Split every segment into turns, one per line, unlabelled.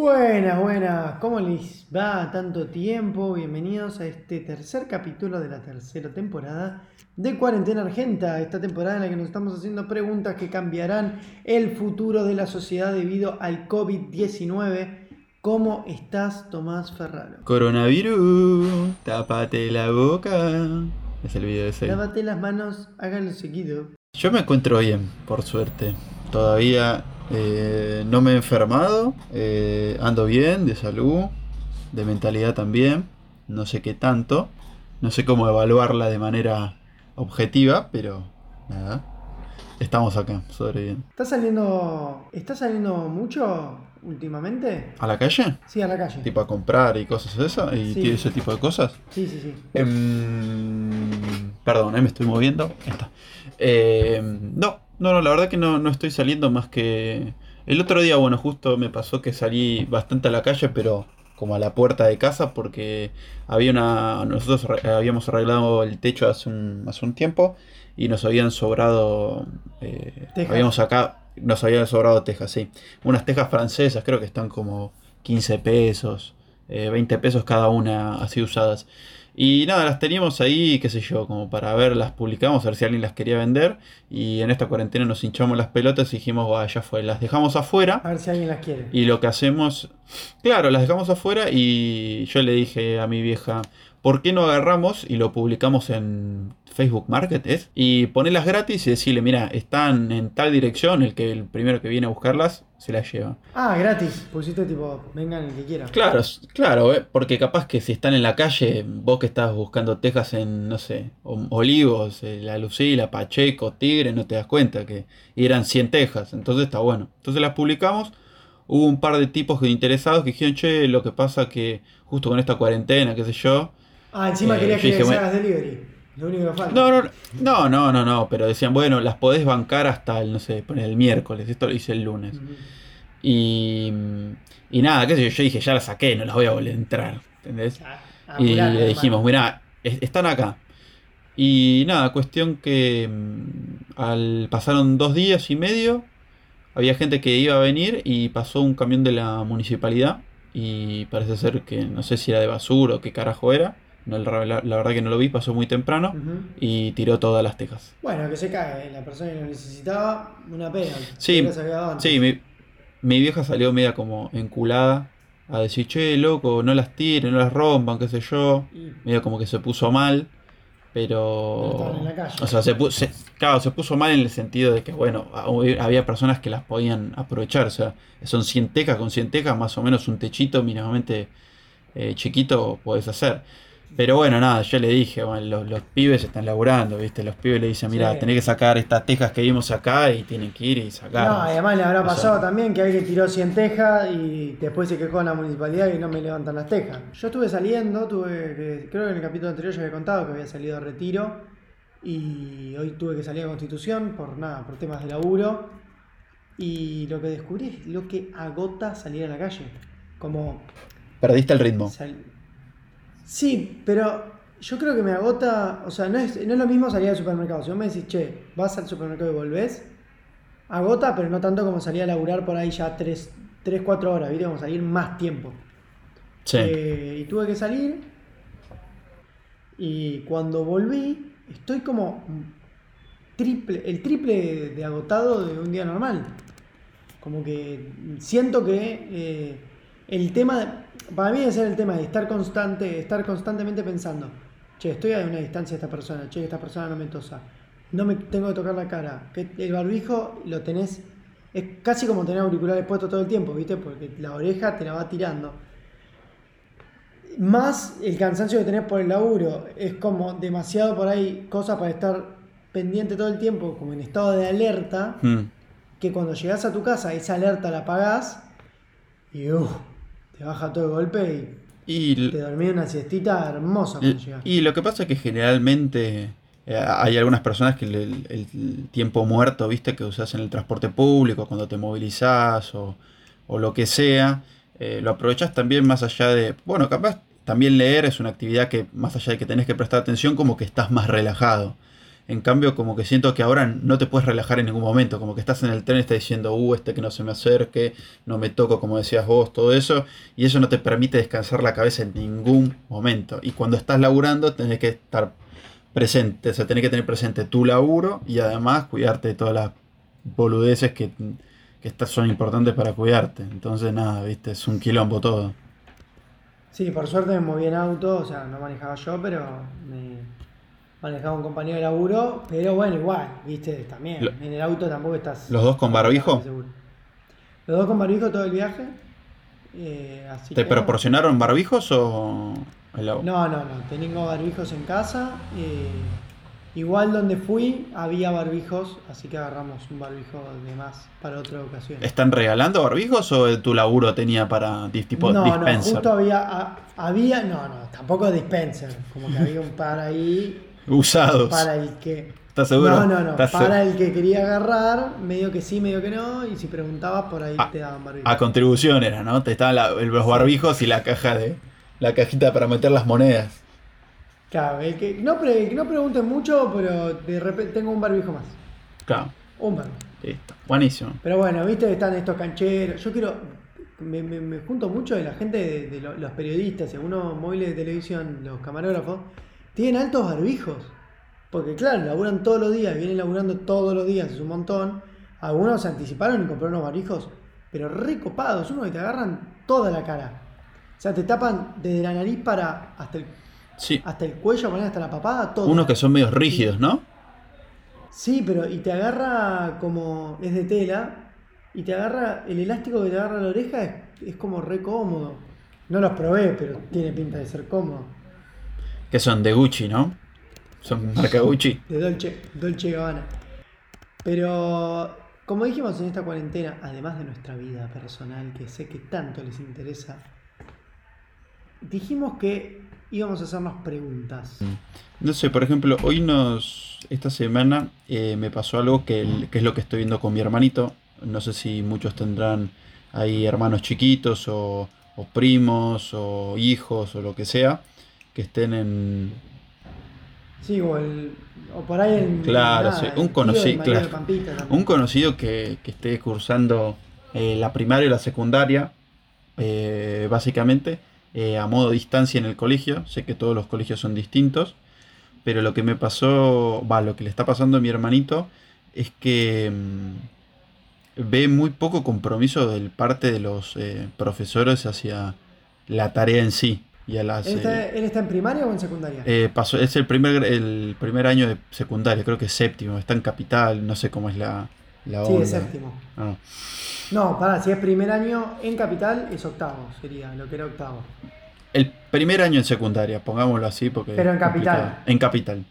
Buenas, buenas, ¿cómo les va tanto tiempo? Bienvenidos a este tercer capítulo de la tercera temporada de Cuarentena Argenta, esta temporada en la que nos estamos haciendo preguntas que cambiarán el futuro de la sociedad debido al COVID-19. ¿Cómo estás, Tomás Ferraro?
Coronavirus, tápate la boca. Es el video de ese.
Lávate las manos, háganlo seguido.
Yo me encuentro bien, por suerte. Todavía eh, no me he enfermado, eh, ando bien de salud, de mentalidad también, no sé qué tanto, no sé cómo evaluarla de manera objetiva, pero nada, estamos acá, sobreviviendo.
¿Estás saliendo, ¿Estás saliendo mucho últimamente?
¿A la calle?
Sí, a la calle.
Tipo a comprar y cosas de eso, y
Sí.
ese tipo de cosas.
Sí, sí, sí.
Em, perdón, eh, me estoy moviendo. Está. Em, no, no, no, la verdad que no, no estoy saliendo más que. El otro día, bueno, justo me pasó que salí bastante a la calle, pero como a la puerta de casa, porque había una. Nosotros habíamos arreglado el techo hace un, hace un tiempo y nos habían sobrado. eh,
Tejas.
habíamos sacado. Nos habían sobrado tejas, sí. Unas tejas francesas, creo que están como 15 pesos, eh, 20 pesos cada una así usadas. Y nada, las teníamos ahí, qué sé yo, como para ver, las publicamos, a ver si alguien las quería vender. Y en esta cuarentena nos hinchamos las pelotas y dijimos, "Buah, ya fue, las dejamos afuera.
A ver si alguien las quiere.
Y lo que hacemos, claro, las dejamos afuera y yo le dije a mi vieja, ¿por qué no agarramos y lo publicamos en Facebook Market? ¿es? Y ponerlas gratis y decirle, mira, están en tal dirección, el que el primero que viene a buscarlas se las lleva.
Ah, gratis. Pusiste tipo, vengan el que quiera.
Claro, claro, eh, porque capaz que si están en la calle, vos que estás buscando tejas en, no sé, Olivos, eh, La Lucila, Pacheco, Tigre, no te das cuenta que eran 100 tejas, entonces está bueno. Entonces las publicamos, hubo un par de tipos interesados que dijeron, che, lo que pasa que justo con esta cuarentena, qué sé yo.
Ah, encima
Eh,
querías que
dije,
hagas delivery. Lo único que falta.
No, no, no, no, no, no, pero decían, bueno, las podés bancar hasta el, no sé, poner el miércoles, esto lo hice el lunes. Y, y nada, qué sé yo, yo dije, ya las saqué, no las voy a volver a entrar, ¿entendés?
Ah,
Y le dijimos, mira, están acá. Y nada, cuestión que mm, al pasaron dos días y medio, había gente que iba a venir y pasó un camión de la municipalidad y parece ser que no sé si era de basura o qué carajo era. No, la, la- verdad que no lo vi, pasó muy temprano y tiró todas las tejas.
Bueno, que se cae. La persona que lo necesitaba, una pena.
Sí. Sí, mi, mi vieja salió media como enculada a decir, che, loco, no las tiren, no las rompan, qué sé yo. Medio como que se puso mal,
Pero
pero...
estaban en la calle.
O sea, se puso, claro, se puso mal en el sentido de que, bueno, hab- había personas que las podían aprovechar, o sea, son 100 tejas, con 100 tejas más o menos un techito mínimamente eh, chiquito puedes hacer. Pero bueno, nada, yo le dije, bueno, los, los pibes están laburando, ¿viste? Los pibes le dicen, mira,
Sí.
tenés que sacar estas tejas que vimos acá y tienen que ir y sacar.
No, y además le habrá
O sea-
pasado también que alguien tiró 100 tejas y después se quejó en la municipalidad y no me levantan las tejas. Yo estuve saliendo, tuve creo que en el capítulo anterior ya había contado que había salido a retiro y hoy tuve que salir a Constitución por nada, por temas de laburo. Y lo que descubrí es lo que agota salir a la calle. Como
Perdiste el ritmo.
Sí, pero yo creo que me agota, o sea, no es, no es lo mismo salir al supermercado. Si vos me decís, che, vas al supermercado y volvés, agota, pero no tanto como salir a laburar por ahí ya 3, 3 4 horas, ¿viste? Como salir más tiempo.
Sí.
Eh, y tuve que salir. Y cuando volví, estoy como triple, el triple de agotado de un día normal. Como que siento que eh, el tema, para mí debe ser el tema de estar constante, estar constantemente pensando, che, estoy a una distancia de esta persona, che, esta persona no me tosa, no me tengo que tocar la cara, que el barbijo lo tenés, es casi como tener auriculares puestos todo el tiempo, ¿viste? Porque la oreja te la va tirando. Más el cansancio que tenés por el laburo, es como demasiado por ahí cosas para estar pendiente todo el tiempo, como en estado de alerta,
Mm.
que cuando llegás a tu casa esa alerta la apagás y uf, te baja todo de golpe
Y,
y te dormís una siestita hermosa cuando
y, lo que pasa es que generalmente eh, hay algunas personas que el, el- el tiempo muerto, viste, que usas en el transporte público, cuando te movilizás o, o lo que sea, eh, lo aprovechas también más allá de, bueno, capaz también leer es una actividad que más allá de que tenés que prestar atención, como que estás más relajado. En cambio, como que siento que ahora no te puedes relajar en ningún momento. Como que estás en el tren y estás diciendo, uh, este que no se me acerque, no me toco, como decías vos, todo eso. Y eso no te permite descansar la cabeza en ningún momento. Y cuando estás laburando, tenés que estar presente. O sea, tenés que tener presente tu laburo y además cuidarte de todas las boludeces que, que estas son importantes para cuidarte. Entonces, nada, viste, es un quilombo todo.
Sí, por suerte me moví en auto, o sea, no manejaba yo, pero me manejaba un compañero de laburo, pero bueno, igual, viste, también,
Lo-
en el auto tampoco estás...
¿Los dos con barbijo?
Los dos con barbijo todo el viaje, eh, así
¿Te
que-
proporcionaron barbijos o el?
No, no, no, tengo barbijos en casa, eh, igual donde fui había barbijos, así que agarramos un barbijo de más para otra ocasión.
¿Están regalando barbijos o tu laburo tenía para tipo
no,
dispenser?
no, justo había, había, no, no, tampoco dispenser, como que había un par ahí
Usados.
para el que...
¿Estás seguro?
No, no, no,
¿Estás
para el que quería agarrar, medio que sí, medio que no, y si preguntabas por ahí
Ah,
te daban barbijo.
A contribución era, ¿no? Te estaban la- los barbijos y la caja de. La cajita para meter las monedas.
Claro, el que, no, pre- que no pregunten mucho, pero de repente tengo un barbijo más,
Claro,
un barbijo.
listo. Buenísimo.
Pero bueno, viste están estos cancheros. Yo quiero. Me, me- me junto mucho de la gente, de, de lo- los periodistas, algunos móviles de televisión, los camarógrafos, tienen altos barbijos. Porque claro, laburan todos los días, vienen laburando todos los días, es un montón. Algunos se anticiparon y compraron unos barbijos, pero recopados, unos que te agarran toda la cara. O sea, te tapan desde la nariz para hasta el,
Sí.
hasta el cuello, hasta la papada, todo.
Unos que son medio rígidos, ¿no?
Sí, pero y te agarra como es de tela y te agarra el elástico que te agarra la oreja es, es como re cómodo. No los probé, pero tiene pinta de ser cómodo.
Que son de Gucci, ¿no? Son marca Gucci.
De Dolce, Dolce Gabbana. Pero como dijimos en esta cuarentena, además de nuestra vida personal, que sé que tanto les interesa, dijimos que íbamos a hacernos preguntas.
No sé, por ejemplo, hoy nos. Esta semana eh, me pasó algo que, que es lo que estoy viendo con mi hermanito. No sé si muchos tendrán ahí hermanos chiquitos o, o primos o hijos o lo que sea que estén en,
Sí, o, el, o por ahí en.
Claro,
nada,
sí,
el
un conocido, claro. Un conocido que, que esté cursando eh, la primaria y la secundaria, eh, básicamente, eh, a modo distancia en el colegio. Sé que todos los colegios son distintos, pero lo que me pasó, va, lo que le está pasando a mi hermanito es que mm, ve muy poco compromiso del parte de los profesores hacia la tarea en sí y a las...
¿Él
eh,
está, él está en primaria o en secundaria?
eh, pasó, es el primer, el primer año de secundaria, creo que es séptimo, está en capital, no sé cómo es la, la
sí,
onda.
es séptimo.
Ah.
No, pará, si es primer año en capital, es octavo, sería lo que era octavo.
El primer año en secundaria, pongámoslo así, porque
Pero en
complicado.
capital.
En capital.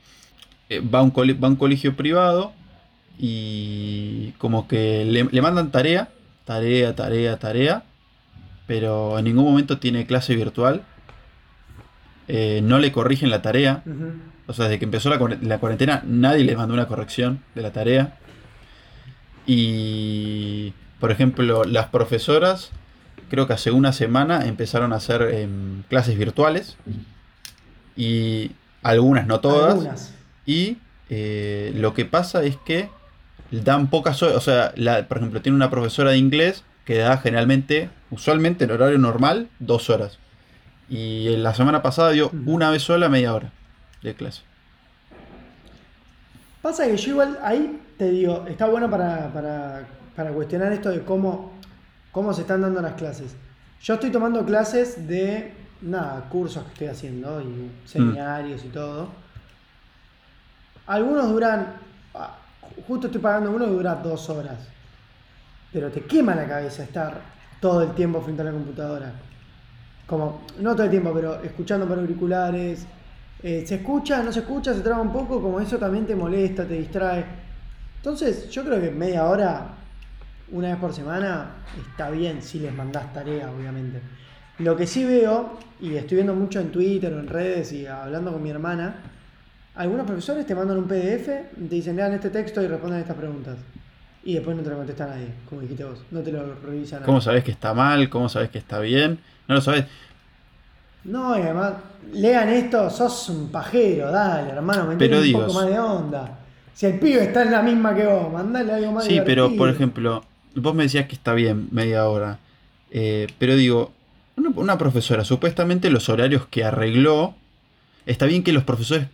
Eh, va, a un va a un colegio privado y como que le, le mandan tarea, tarea, tarea, tarea, pero en ningún momento tiene clase virtual. Eh, no le corrigen la tarea. O sea, desde que empezó la, cuare- la cuarentena, nadie le mandó una corrección de la tarea. Y, por ejemplo, las profesoras, creo que hace una semana empezaron a hacer em, clases virtuales. Y algunas, no todas.
Algunas.
Y eh, lo que pasa es que dan pocas horas. O sea, la- por ejemplo, tiene una profesora de inglés que da generalmente, usualmente en horario normal, dos horas. Y la semana pasada dio una vez sola media hora de clase.
Pasa que yo igual ahí te digo, está bueno para, para, para cuestionar esto de cómo, cómo se están dando las clases. Yo estoy tomando clases de, nada, cursos que estoy haciendo y seminarios y todo. Algunos duran, ah, justo estoy pagando uno que dura dos horas. Pero te quema la cabeza estar todo el tiempo frente a la computadora. Como, no todo el tiempo, pero escuchando por auriculares. Eh, se escucha, no se escucha, se traba un poco, como eso también te molesta, te distrae. Entonces, yo creo que media hora, una vez por semana, está bien si les mandás tarea, obviamente. Lo que sí veo, y estoy viendo mucho en Twitter o en redes y hablando con mi hermana, algunos profesores te mandan un PDF, te dicen lean este texto y respondan estas preguntas. Y después no te lo contesta nadie, como dijiste vos, no te lo revisa nadie.
¿Cómo sabes que está mal? ¿Cómo sabes que está bien? No lo sabes.
No, y además, lean esto, sos un pajero, dale, hermano, me
Pero
un
digo,
poco más de onda. Si el pibe está en la misma que vos, mandale algo más
Sí, pero por ejemplo, vos me decías que está bien media hora. Eh, pero digo, una, una profesora, supuestamente los horarios que arregló, está bien que los profesores,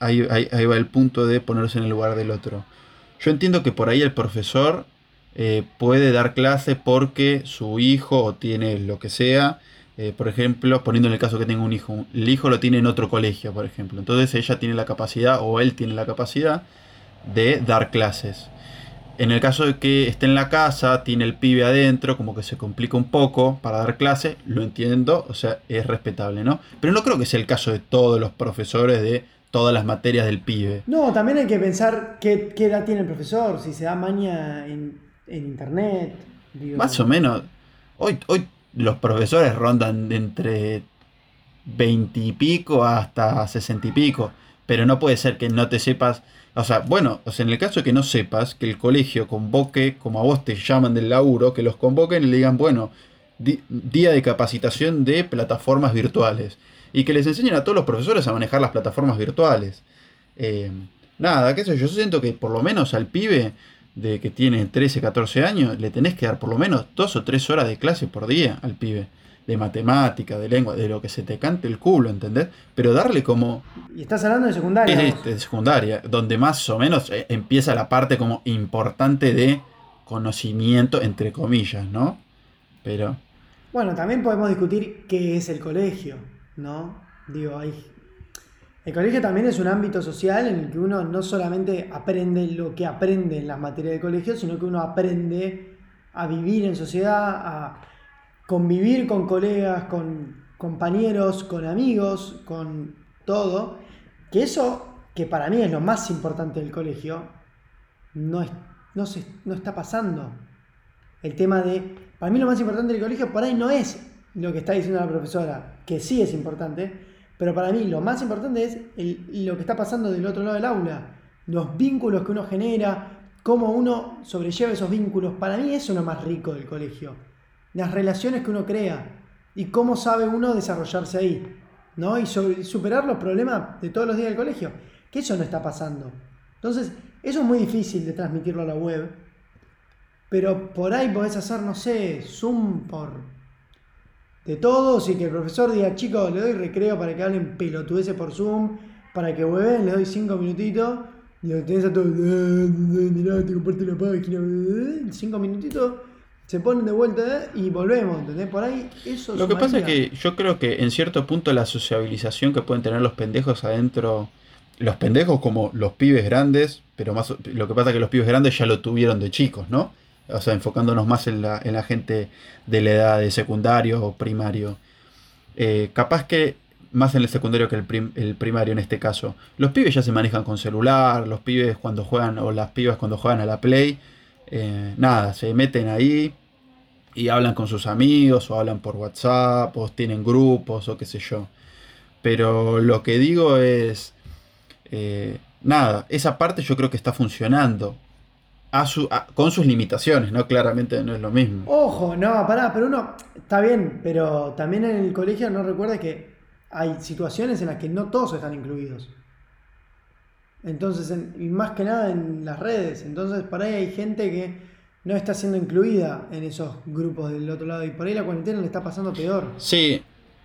ahí, ahí- ahí va el punto de ponerse en el lugar del otro. Yo entiendo que por ahí el profesor eh, puede dar clase porque su hijo o tiene lo que sea, eh, por ejemplo, poniendo en el caso que tenga un hijo, el hijo lo tiene en otro colegio, por ejemplo. Entonces ella tiene la capacidad o él tiene la capacidad de dar clases. En el caso de que esté en la casa, tiene el pibe adentro, como que se complica un poco para dar clase, lo entiendo, o sea, es respetable, ¿no? Pero no creo que sea el caso de todos los profesores de todas las materias del pibe.
No, también hay que pensar qué, qué edad tiene el profesor, si se da maña en, en internet.
Más o menos, hoy, hoy los profesores rondan de entre 20 y pico hasta 60 y pico, pero no puede ser que no te sepas, o sea, bueno, o sea, en el caso de que no sepas, que el colegio convoque, como a vos te llaman del laburo, que los convoquen y le digan, bueno, día de capacitación de plataformas virtuales, y que les enseñen a todos los profesores a manejar las plataformas virtuales. Eh, nada, qué sé yo, yo siento que por lo menos al pibe de que tiene 13, 14 años, le tenés que dar por lo menos dos o tres horas de clase por día al pibe. De matemática, de lengua, de lo que se te cante el culo, ¿entendés? Pero darle como
Y estás hablando de secundaria.
es de secundaria, donde más o menos eh, empieza la parte como importante de conocimiento, entre comillas, ¿no? Pero,
Bueno, también podemos discutir qué es el colegio, ¿no? Digo, hay... El colegio también es un ámbito social en el que uno no solamente aprende lo que aprende en las materias del colegio, sino que uno aprende a vivir en sociedad, a convivir con colegas, con compañeros, con amigos, con todo. Que eso, que para mí es lo más importante del colegio, no, no está pasando. El tema de, para mí lo más importante del colegio por ahí no es lo que está diciendo la profesora, que sí es importante, pero para mí lo más importante es lo que está pasando del otro lado del aula, los vínculos que uno genera, cómo uno sobrelleva esos vínculos. Para mí eso es lo más rico del colegio, las relaciones que uno crea y cómo sabe uno desarrollarse ahí, ¿no? Y superar los problemas de todos los días del colegio, que eso no está pasando. Entonces, eso es muy difícil de transmitirlo a la web, pero por ahí podés hacer, no sé, Zoom por de todos y que el profesor diga, chicos, le doy recreo para que hablen pelotudeces por Zoom, para que hueven, le doy cinco minutitos, y lo tenés a todos, "Eh, eh, mirá, te comparto la página, eh", cinco minutitos, se ponen de vuelta y volvemos, ¿entendés? Por ahí eso
Lo que pasa es que yo creo que en cierto punto la sociabilización que pueden tener los pendejos adentro, los pendejos como los pibes grandes, pero más lo que pasa es que los pibes grandes ya lo tuvieron de chicos, ¿no? O sea, enfocándonos más en la, en la gente de la edad de secundario o primario. Eh, capaz que más en el secundario que el, prim- el primario en este caso. Los pibes ya se manejan con celular, los pibes cuando juegan, o las pibas cuando juegan a la Play, eh, nada, se meten ahí y hablan con sus amigos, o hablan por WhatsApp, o tienen grupos, o qué sé yo. Pero lo que digo es, eh, nada, esa parte yo creo que está funcionando. A su, a- con sus limitaciones, ¿no? Claramente no es lo mismo.
Ojo, no, pará, pero uno, está bien, pero también en el colegio no recuerda que hay situaciones en las que no todos están incluidos. Entonces, en- y más que nada en las redes. Entonces, por ahí hay gente que no está siendo incluida en esos grupos del otro lado. Y por ahí la cuarentena le está pasando peor.
Sí,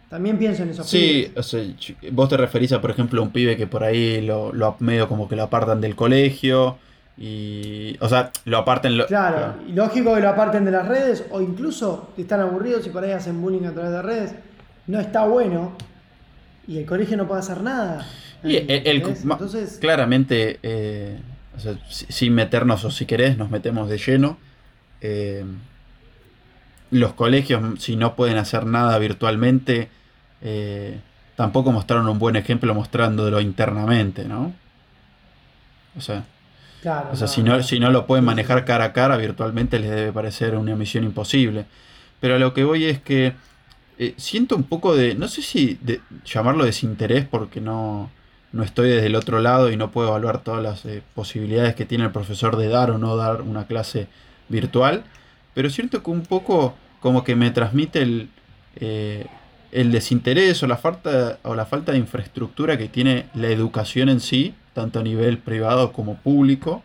También pienso en esos
Sí, o sea, vos te referís a, por ejemplo, un pibe que por ahí lo, lo medio como que lo apartan del colegio y... O sea, lo apartan... Lo,
Claro, y lógico que lo aparten de las redes o incluso están aburridos y por ahí hacen bullying a través de redes. No está bueno y el colegio no puede hacer nada.
Y el- el-
¿entendés?
ma-
Entonces,
claramente, eh, o sea, si- sin meternos o si querés, nos metemos de lleno. eh, los colegios, si no pueden hacer nada virtualmente, eh, tampoco mostraron un buen ejemplo mostrándolo internamente, ¿no? O sea,
claro,
o sea
no,
si, no, si no lo pueden manejar cara a cara, virtualmente les debe parecer una misión imposible. Pero a lo que voy es que eh, siento un poco de, no sé si de, llamarlo desinterés porque no, no estoy desde el otro lado y no puedo evaluar todas las eh, posibilidades que tiene el profesor de dar o no dar una clase virtual, pero siento que un poco como que me transmite el, eh, el desinterés o la falta o la falta de infraestructura que tiene la educación en sí, tanto a nivel privado como público,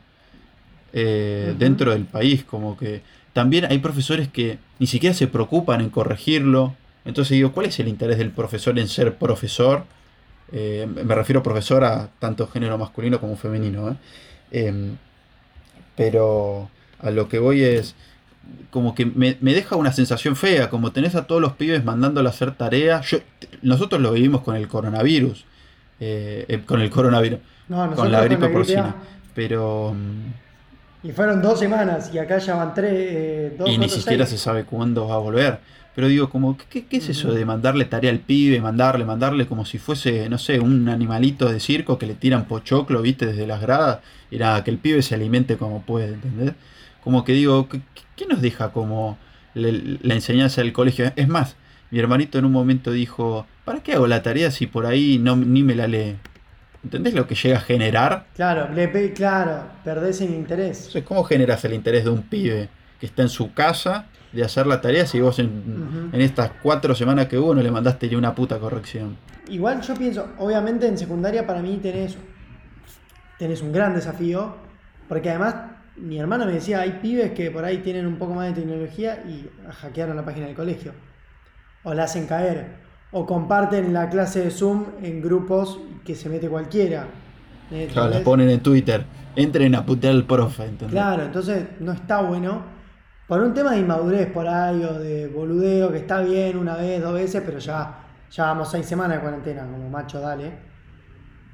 eh, dentro del país, como que también hay profesores que ni siquiera se preocupan en corregirlo. Entonces digo, ¿cuál es el interés del profesor en ser profesor? Eh, me refiero a profesor a tanto género masculino como femenino. ¿eh? Em, pero a lo que voy es como que me, me deja una sensación fea, como tenés a todos los pibes mandándole a hacer tareas. Yo, nosotros lo vivimos con el coronavirus, eh, eh, con el coronavirus,
No,
con la gripe porcina. Pero... mm,
Y fueron dos semanas y acá ya van tres, eh, dos,
y ni siquiera
seis.
se sabe cuándo va a volver. Pero digo, como, ¿qué, qué es eso de mandarle tarea al pibe, mandarle, mandarle como si fuese, no sé, un animalito de circo que le tiran pochoclo, viste, desde las gradas, nada, que el pibe se alimente como puede, ¿entendés? Como que digo, ¿qué, qué nos deja como le- la enseñanza del colegio? Es más, mi hermanito en un momento dijo, ¿para qué hago la tarea si por ahí no, ni me la lee? ¿Entendés lo que llega a generar?
Claro, le claro, perdés el interés.
Entonces, ¿cómo generas el interés de un pibe que está en su casa de hacer la tarea si vos en estas cuatro semanas que hubo no le mandaste ni una puta corrección?
Igual yo pienso, obviamente en secundaria para mí tenés, tenés un gran desafío, porque además mi hermana me decía, hay pibes que por ahí tienen un poco más de tecnología y hackearon la página del colegio, o la hacen caer, o comparten la clase de Zoom en grupos que se mete cualquiera. ¿entendés?
Claro, la ponen en Twitter. Entren a putear al profe, ¿entendés?
Claro, entonces no está bueno. Por un tema de inmadurez por ahí o de boludeo, que está bien una vez, dos veces, pero ya, ya vamos seis semanas de cuarentena, como macho, dale.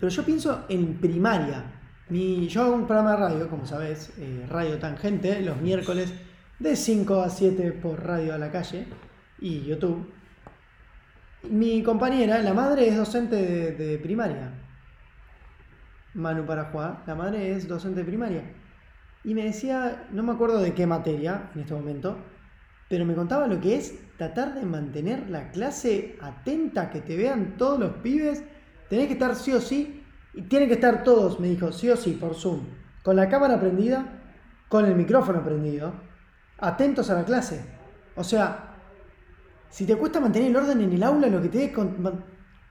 Pero yo pienso en primaria. Mi, yo hago un programa de radio, como sabes, eh, Radio Tangente, los miércoles de 5 a 7 por Radio a la calle y YouTube. Mi compañera, la madre es docente de, primaria. Manu Parajuá, la madre es docente de primaria. Y me decía, no me acuerdo de qué materia en este momento, pero me contaba lo que es tratar de mantener la clase atenta, que te vean todos los pibes. Tenés que estar sí o sí, y tienen que estar todos, me dijo, sí o sí, por Zoom, con la cámara prendida, con el micrófono prendido, atentos a la clase. O sea, si te cuesta mantener el orden en el aula, lo que te debe,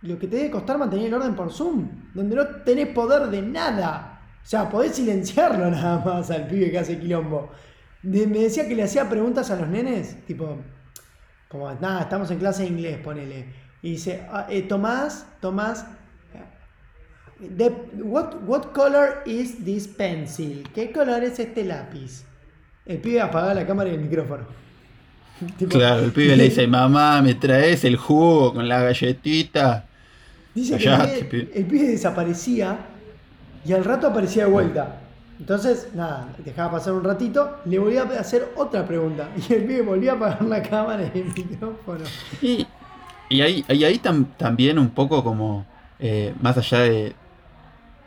lo que te debe costar mantener el orden por Zoom, donde no tenés poder de nada. O sea, podés silenciarlo nada más al pibe que hace quilombo. Me decía que le hacía preguntas a los nenes, tipo, como, nada, estamos en clase de inglés, ponele. Y dice, "Ah, eh, Tomás, Tomás, what, what color is this pencil? ¿Qué color es este lápiz? El pibe apaga la cámara y el micrófono. Tipo,
Claro, el pibe le dice, mamá, ¿me traes el jugo con la galletita?
Dice que pibe. el pibe desaparecía y al rato aparecía de vuelta. Entonces, nada, dejaba pasar un ratito, le volvía a hacer otra pregunta. Y el pibe volvía a apagar la cámara y el micrófono.
Y, y ahí, y ahí tam- también un poco como, eh, más allá de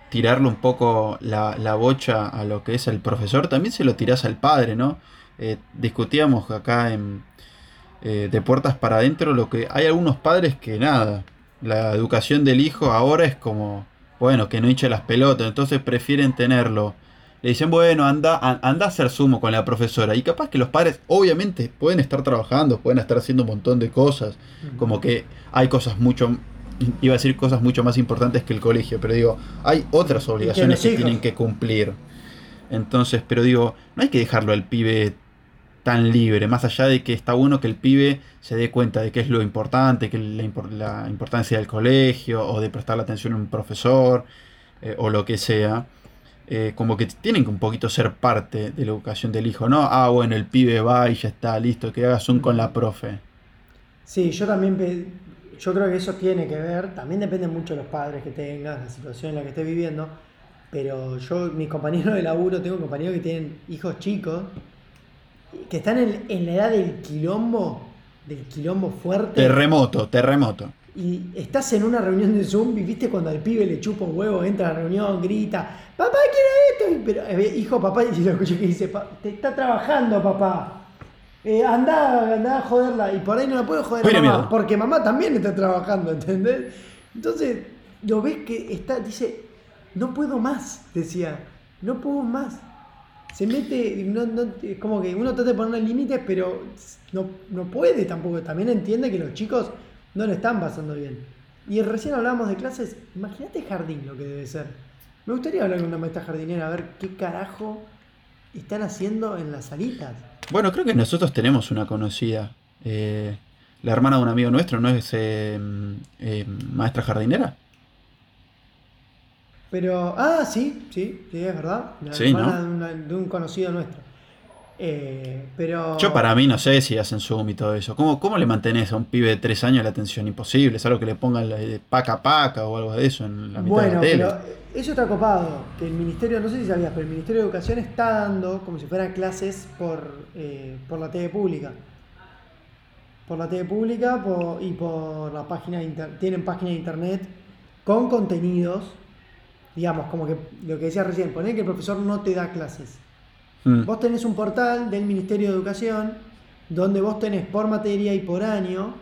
tirarle un poco la, la bocha a lo que es el profesor, también se lo tirás al padre, ¿no? Eh, discutíamos acá en, eh, de puertas para adentro lo que hay algunos padres que nada, la educación del hijo ahora es como, bueno, que no hinche las pelotas, entonces prefieren tenerlo. Le dicen, bueno, anda, anda a hacer sumo con la profesora. Y capaz que los padres, obviamente, pueden estar trabajando, pueden estar haciendo un montón de cosas. Como que hay cosas mucho, iba a decir cosas mucho más importantes que el colegio, pero digo, hay otras obligaciones que tienen que cumplir. Entonces, pero digo, no hay que dejarlo al pibe libre, más allá de que está bueno que el pibe se dé cuenta de qué es lo importante, que la, la importancia del colegio, o de prestarle atención a un profesor, eh, o lo que sea. eh, como que tienen que un poquito ser parte de la educación del hijo, ¿no? Ah, bueno, el pibe va y ya está, listo, que hagas un con la profe.
Sí, yo también, yo creo que eso tiene que ver, también depende mucho de los padres que tengas, la situación en la que estés viviendo, pero yo, mis compañeros de laburo, tengo compañeros que tienen hijos chicos, que están en, en la edad del quilombo, del quilombo fuerte.
Terremoto, terremoto.
y estás en una reunión de Zoom y viste cuando al pibe le chupa un huevo, entra a la reunión, grita, papá quiero esto, y- pero eh, hijo papá, y lo escuché que dice, "Pa- te está trabajando papá. Eh, andá, andá a joderla. Y por ahí no la puedo joder
Mira,
mamá, porque mamá también está trabajando, ¿entendés? Entonces, lo ves que está, dice, no puedo más, decía, no puedo más. Se mete, no, no- es como que uno trata de poner límites, pero no, no puede tampoco. También entiende que los chicos no lo están pasando bien. Y recién hablábamos de clases, imagínate jardín lo que debe ser. Me gustaría hablar con una maestra jardinera, a ver qué carajo están haciendo en las salitas.
Bueno, creo que nosotros tenemos una conocida. Eh, la hermana de un amigo nuestro, ¿no es eh, eh, maestra jardinera?
Pero, ah, sí, sí, sí, es verdad. La
Sí, ¿no?
de, una- de un conocido nuestro. Eh, pero.
Yo para mí no sé si hacen Zoom y todo eso. ¿Cómo, cómo le mantenés a un pibe de tres años la atención? Imposible. Es algo que le pongan de paca paca o algo de eso en la mitad de
Bueno,
la tele.
pero eso está copado. Que el Ministerio, no sé si sabías, pero el Ministerio de Educación está dando como si fueran clases por, eh, por la TV pública. Por la TV pública por- y por la página de inter- tienen página de internet con contenidos. Digamos, como que lo que decía recién, poner que el profesor no te da clases.
Mm.
Vos tenés un portal del Ministerio de Educación donde vos tenés por materia y por año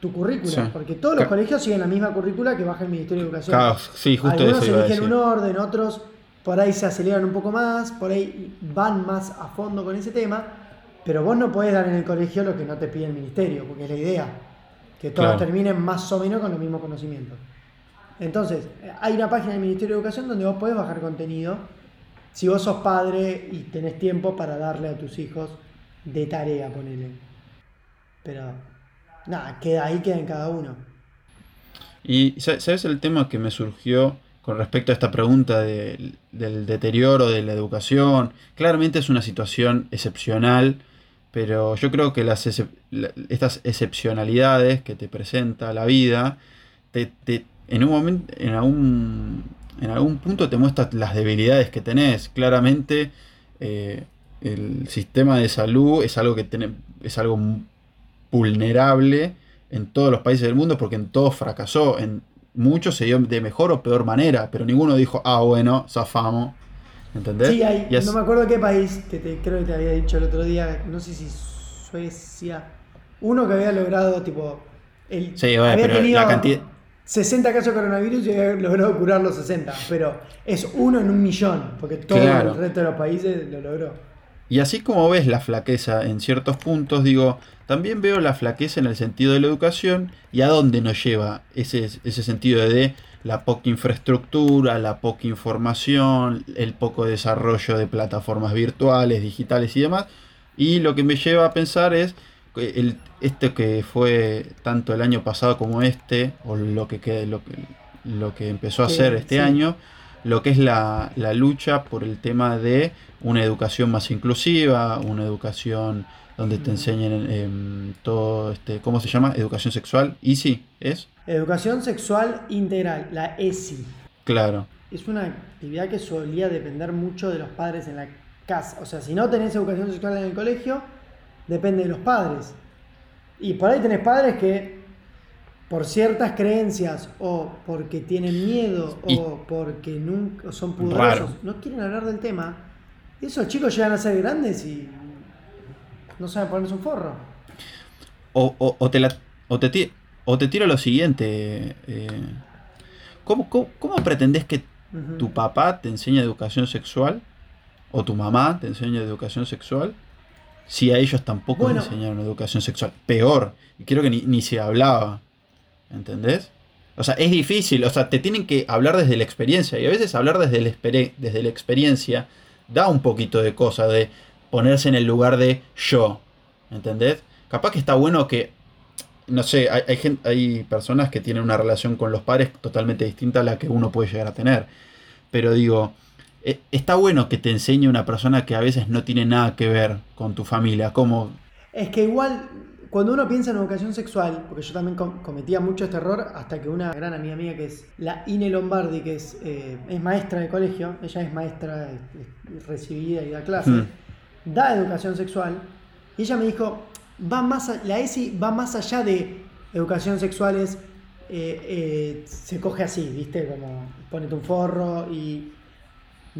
tu currícula,
Sí.
porque todos los colegios siguen la misma currícula que baja el Ministerio de Educación.
Claro, sí, justo
Algunos
eso
eligen un orden, otros por ahí se aceleran un poco más, por ahí van más a fondo con ese tema, pero vos no podés dar en el colegio lo que no te pide el ministerio, porque es la idea, que todos
Claro.
terminen más o menos con los mismos conocimientos. Entonces, hay una página del Ministerio de Educación donde vos podés bajar contenido si vos sos padre y tenés tiempo para darle a tus hijos de tarea, ponele. Pero, nada, queda ahí, queda en cada uno.
Y sa- ¿sabes el tema que me surgió con respecto a esta pregunta del- deterioro de la educación? Claramente es una situación excepcional, pero yo creo que las estas excepcionalidades que te presenta la vida, te, te- en un momento, en algún, en algún punto te muestran las debilidades que tenés. Claramente eh, el sistema de salud es algo que tiene, es algo vulnerable en todos los países del mundo porque en todos fracasó. En muchos se dio de mejor o peor manera, pero ninguno dijo, ah, bueno, zafamos. ¿Entendés?
Sí, hay, no me acuerdo qué país, que te, creo que te había dicho el otro día, no sé si Suecia, uno que había logrado, tipo, el,
Sí, bueno,
había
pero
tenido
la cantidad-
60 casos de coronavirus y había logrado curar los 60, pero es uno en un millón, porque todo
Claro.
el resto de los países lo logró.
Y así como ves la flaqueza en ciertos puntos, digo, también veo la flaqueza en el sentido de la educación y a dónde nos lleva ese, ese sentido de la poca infraestructura, la poca información, el poco desarrollo de plataformas virtuales, digitales y demás. Y lo que me lleva a pensar es el, este que fue tanto el año pasado como este, o lo que, quede- lo que, lo que empezó a
Sí,
hacer este
sí.
año, lo que es la, la lucha por el tema de una educación más inclusiva, una educación donde te enseñen em, todo, este, ¿cómo se llama? Educación sexual. ¿Y sí? ¿Es?
Educación sexual integral, la ESI.
Claro.
Es una actividad que solía depender mucho de los padres en la casa. O sea, si no tenés educación sexual en el colegio, depende de los padres. Y por ahí tenés padres que, por ciertas creencias, o porque tienen miedo,
Y-
o porque nunca son pudorosos,
Raro.
no quieren hablar del tema, esos chicos llegan a ser grandes y no saben ponerse un forro.
O, o- o te, la, o, te, ti- o te tiro lo siguiente. eh, ¿cómo, cómo, cómo pretendés que tu papá te enseña educación sexual? ¿O tu mamá te enseña educación sexual? Si a ellos tampoco
Bueno.
les enseñaron educación sexual. Peor. Y creo que ni, ni se hablaba. ¿Entendés? O sea, es difícil. O sea, te tienen que hablar desde la experiencia. Y a veces hablar desde la, experi- desde la experiencia da un poquito de cosa. De ponerse en el lugar de yo. ¿Entendés? Capaz que está bueno que. No sé, hay, hay, gen- hay personas que tienen una relación con los padres totalmente distinta a la que uno puede llegar a tener. Pero digo, está bueno que te enseñe una persona que a veces no tiene nada que ver con tu familia. Como,
Es que igual, cuando uno piensa en educación sexual, porque yo también com- cometía mucho este error, hasta que una gran amiga mía, que es la Ine Lombardi, que es, eh, es maestra de colegio, ella es maestra recibida y da clases,
Hmm.
da educación sexual, y ella me dijo, va más a- la ESI va más allá de educación sexual, es, eh, eh, se coge así, ¿viste? Como ponete un forro y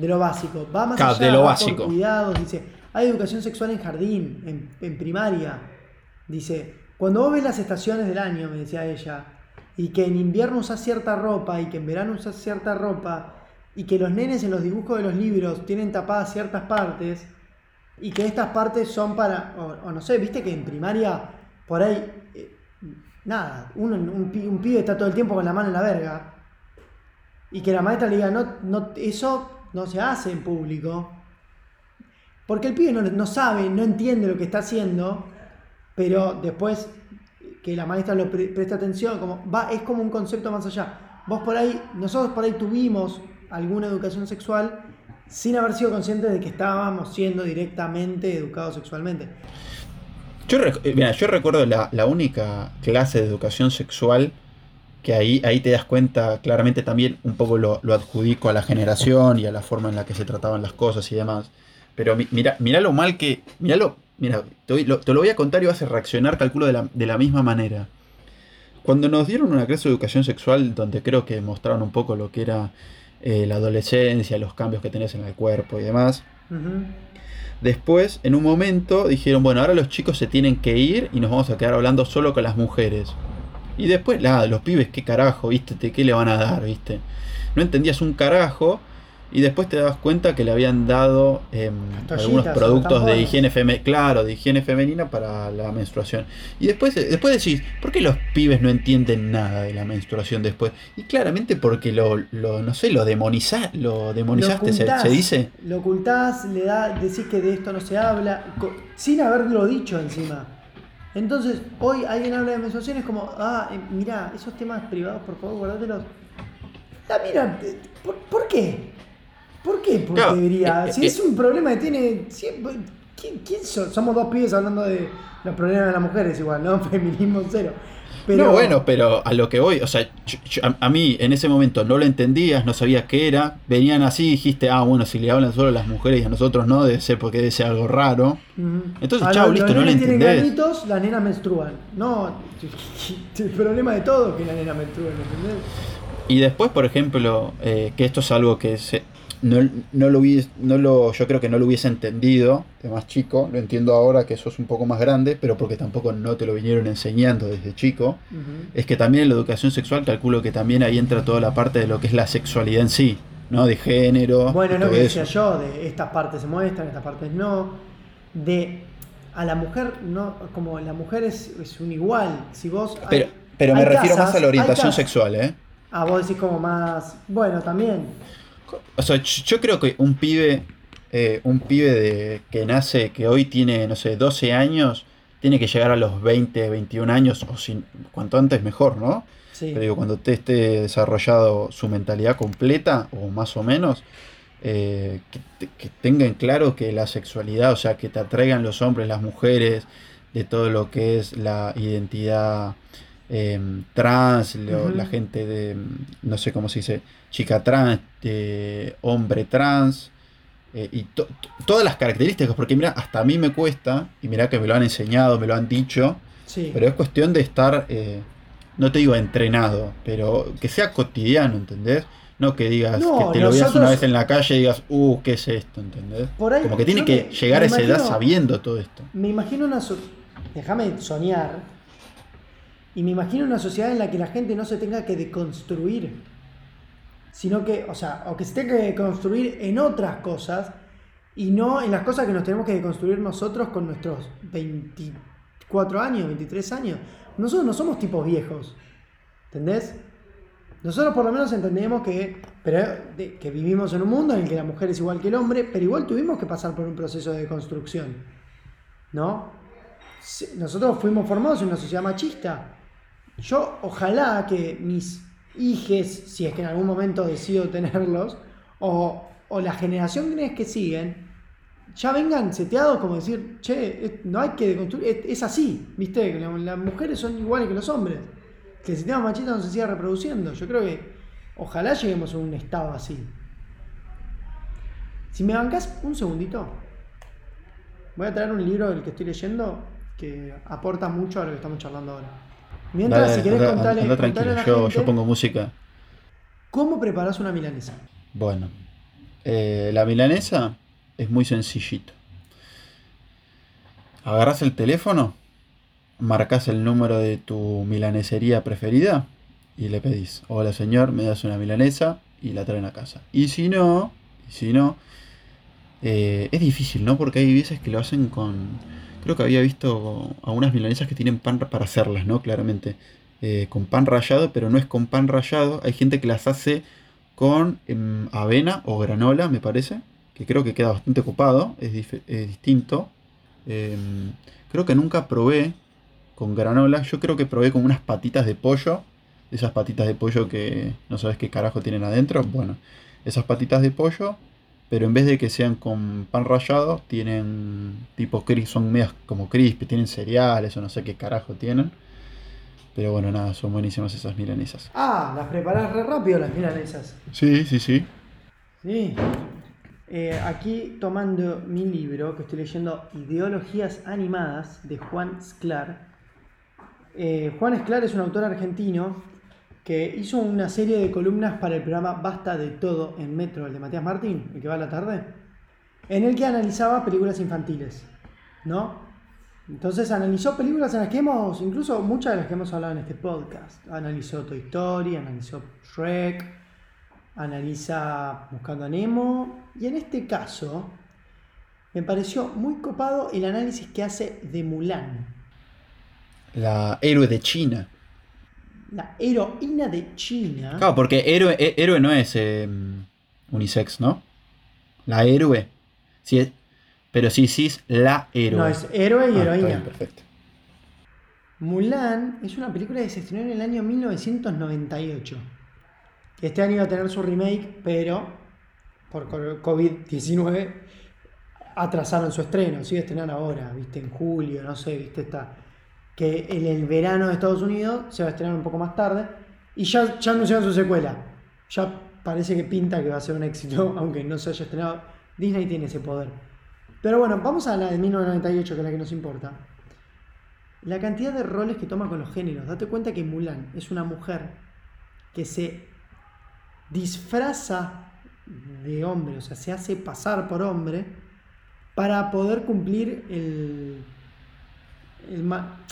de lo básico. Va más
Claro,
allá
de lo básico.
Cuidados, dice, hay educación sexual en jardín, en, en primaria. Dice, cuando vos ves las estaciones del año, me decía ella, y que en invierno usas cierta ropa y que en verano usas cierta ropa, y que los nenes en los dibujos de los libros tienen tapadas ciertas partes, y que estas partes son para, o, o no sé, viste que en primaria por ahí eh, nada, un, un pibe está todo el tiempo con la mano en la verga. Y que la maestra le diga, no, no, eso no se hace en público. Porque el pibe no, sabe, no entiende lo que está haciendo, pero después que la maestra lo pre- presta atención, como va, es como un concepto más allá. Vos por ahí, nosotros por ahí tuvimos alguna educación sexual sin haber sido conscientes de que estábamos siendo directamente educados sexualmente.
Yo, eh, recuerdo la única clase de educación sexual que ahí, ahí te das cuenta claramente también un poco lo, lo adjudico a la generación y a la forma en la que se trataban las cosas y demás. Pero mi- mira, mira lo mal que. Mira lo. Mira, te, lo, te lo voy a contar y vas a reaccionar, calculo, de la, de la misma manera. Cuando nos dieron una clase de educación sexual, donde creo que mostraron un poco lo que era eh, la adolescencia, los cambios que tenés en el cuerpo y demás. Después, en un momento, dijeron, bueno, ahora los chicos se tienen que ir y nos vamos a quedar hablando solo con las mujeres. Y después, nada, los pibes, qué carajo, viste, ¿Te- qué le van a dar, viste. No entendías un carajo y después te dabas cuenta que le habían dado em, algunos productos de higiene femenina, claro, de higiene femenina para la menstruación. Y después, después decís, ¿por qué los pibes no entienden nada de la menstruación después? Y claramente porque lo, lo no sé, lo, demoniza, lo demonizaste, se,
ocultás,
se dice.
Lo ocultás, le da, decís que de esto no se habla, sin haberlo dicho encima. Entonces, hoy alguien habla de menstruación, es como, ah, eh, mirá, esos temas privados, por favor, guardatelos. Ah, mira, ¿por, por qué? ¿Por qué? Porque
Claro,
debería.
eh,
si
eh,
es un problema que tiene. ¿quién, quién son? Somos dos pibes hablando de los problemas de las mujeres, igual, ¿no? Feminismo cero. Pero,
No, bueno, pero a lo que voy, o sea, yo- yo- a, a mí en ese momento no lo entendías, no sabías qué era, venían así y dijiste, ah, bueno, si le hablan solo a las mujeres y a nosotros no, debe ser porque debe ser algo raro. Entonces, chao, listo, no
tienen
entendés.
granitos, las nenas menstruan. No, el problema de todo es que las nenas menstruan, ¿entendés?
Y después, por ejemplo, eh, que esto es algo que se- no, no lo hubies- no lo, yo creo que no lo hubiese entendido de más chico, lo entiendo ahora que sos un poco más grande, pero porque tampoco no te lo vinieron enseñando desde chico. Es que también en la educación sexual calculo que también ahí entra toda la parte de lo que es la sexualidad en sí, ¿no? De género.
Bueno, es lo
eso.
decía yo, de estas partes se muestran, estas partes no. De a la mujer, no, como la mujer es, es un igual. Si vos. hay-
Pero, pero me refiero
casas-
más a la orientación sexual, ¿eh?
Ah, vos decís como más. Bueno, también.
O sea, yo creo que un pibe, eh, un pibe de, que nace, que hoy tiene, no sé, 12 años, tiene que llegar a los 20, 21 años, o si, cuanto antes mejor, ¿no?
Sí.
Pero digo, cuando te esté desarrollado su mentalidad completa, o más o menos, eh, que tengan claro que la sexualidad, o sea, que te atraigan los hombres, las mujeres, de todo lo que es la identidad em, trans, la gente de, em, no sé cómo se dice, chica trans, hombre trans, eh, y to- to- todas las características, porque mira, hasta a mí me cuesta, y mira que me lo han enseñado, me lo han dicho,
Sí.
pero es cuestión de estar, eh, no te digo entrenado, pero que sea cotidiano, ¿entendés? No que digas,
No,
que te lo veas una vez en la calle y digas, uh, ¿qué es esto? ¿Entendés?
Por ahí,
Como que tiene que
me-
llegar
me
a esa edad sabiendo todo esto.
Me imagino una. Déjame soñar. Y me imagino una sociedad en la que la gente no se tenga que deconstruir. Sino que, o sea, o que se tenga que deconstruir en otras cosas. Y no en las cosas que nos tenemos que deconstruir nosotros con nuestros 24 años, 23 años. Nosotros no somos tipos viejos. ¿Entendés? Nosotros por lo menos entendemos que, pero, que vivimos en un mundo en el que la mujer es igual que el hombre, pero igual tuvimos que pasar por un proceso de construcción. ¿No? Nosotros fuimos formados en una sociedad machista. Yo ojalá que mis hijes, si es que en algún momento decido tenerlos, o, o la generación que siguen, ya vengan seteados como decir, che, no hay que deconstruir, es, así, ¿viste? Que la- las mujeres son iguales que los hombres. Que el sistema machista no se siga reproduciendo. Yo creo que ojalá lleguemos a un estado así. Si me bancás un segundito, voy a traer un libro del que estoy leyendo que aporta mucho a lo que estamos charlando ahora. Mientras,
Dale,
si querés
anda-
contarle,
anda
contarle
tranquilo,
a la
yo,
gente
yo pongo música.
cómo preparás una milanesa.
Bueno, eh, la milanesa es muy sencillito. Agarras el teléfono, marcas el número de tu milanesería preferida y le pedís, hola señor, me das una milanesa y la traen a casa. Y si no, y si no, Eh, es difícil, ¿no? Porque hay veces que lo hacen con... Creo que había visto algunas milanesas que tienen pan para hacerlas, ¿no? Claramente. Eh, con pan rallado, pero no es con pan rallado. Hay gente que las hace con em, avena o granola, me parece. Que creo que queda bastante copado. Es, distinto. Em, creo que nunca probé con granola. Yo creo que probé con unas patitas de pollo. Esas patitas de pollo que no sabes qué carajo tienen adentro. Bueno, esas patitas de pollo pero en vez de que sean con pan rallado, tienen tipo son medias como crispy, tienen cereales o no sé qué carajo tienen. Pero bueno, nada, son buenísimas esas milanesas.
Ah, las preparas re rápido las milanesas.
Sí, sí, sí.
Sí. Eh, aquí tomando mi libro que estoy leyendo, Ideologías Animadas, de Juan Sclar. Eh, Juan Sclar es un autor argentino que hizo una serie de columnas para el programa Basta de Todo en Metro, el de Matías Martín, el que va a la tarde, en el que analizaba películas infantiles, ¿no? Entonces analizó películas en las que hemos, incluso muchas de las que hemos hablado en este podcast. Analizó Toy Story, analizó Shrek, analiza Buscando a Nemo, y en este caso me pareció muy copado el análisis que hace de Mulan.
La héroe de China
la heroína de China.
Claro, porque héroe, eh, héroe no es em, unisex, ¿no? La héroe. Sí, pero sí, sí es la héroe.
No, es héroe y ah, heroína. perfecto. Mulan es una película que se estrenó en el año 1998. Este año iba a tener su remake, pero por COVID-19 atrasaron su estreno. Sigue estrenando ahora, viste, en julio, no sé, viste, está que en el verano de Estados Unidos se va a estrenar un poco más tarde y ya, ya anunciaron su secuela. Ya parece que pinta que va a ser un éxito, aunque no se haya estrenado. Disney tiene ese poder. Pero bueno, vamos a la de 1998, que es la que nos importa. La cantidad de roles que toma con los géneros. Date cuenta que Mulan es una mujer que se disfraza de hombre, o sea, se hace pasar por hombre para poder cumplir el,
el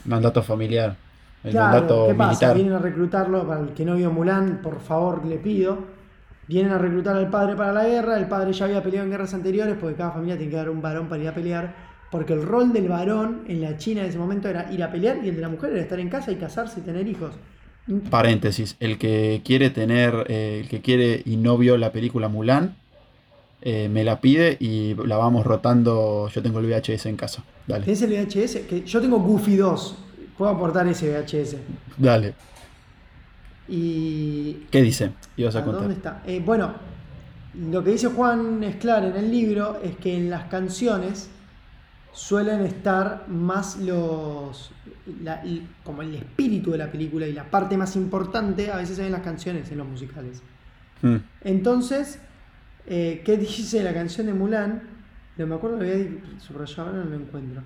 mandato familiar,
el mandato ¿qué pasa? Vienen a reclutarlo, para el que no vio Mulan, por favor, le pido. Vienen a reclutar al padre para la guerra, el padre ya había peleado en guerras anteriores, porque cada familia tiene que dar un varón para ir a pelear, porque el rol del varón en la China en ese momento era ir a pelear y el de la mujer era estar en casa y casarse y tener hijos.
Paréntesis, el que quiere tener, eh, el que quiere y no vio la película Mulan, eh, me la pide y la vamos rotando. Yo tengo el VHS en casa. Dale.
¿Tienes el VHS? Que yo tengo Goofy 2. Puedo aportar ese VHS.
Dale.
Y.
¿Qué dice? Ibas a, contar.
¿Dónde está? Eh, bueno, lo que dice Juan Esclar en el libro es que en las canciones suelen estar más los. como el espíritu de la película y la parte más importante a veces en las canciones, en los musicales. Hmm. Entonces, eh, ¿Qué dice la canción de Mulan? No me acuerdo, lo había subrayado, ahora no lo encuentro.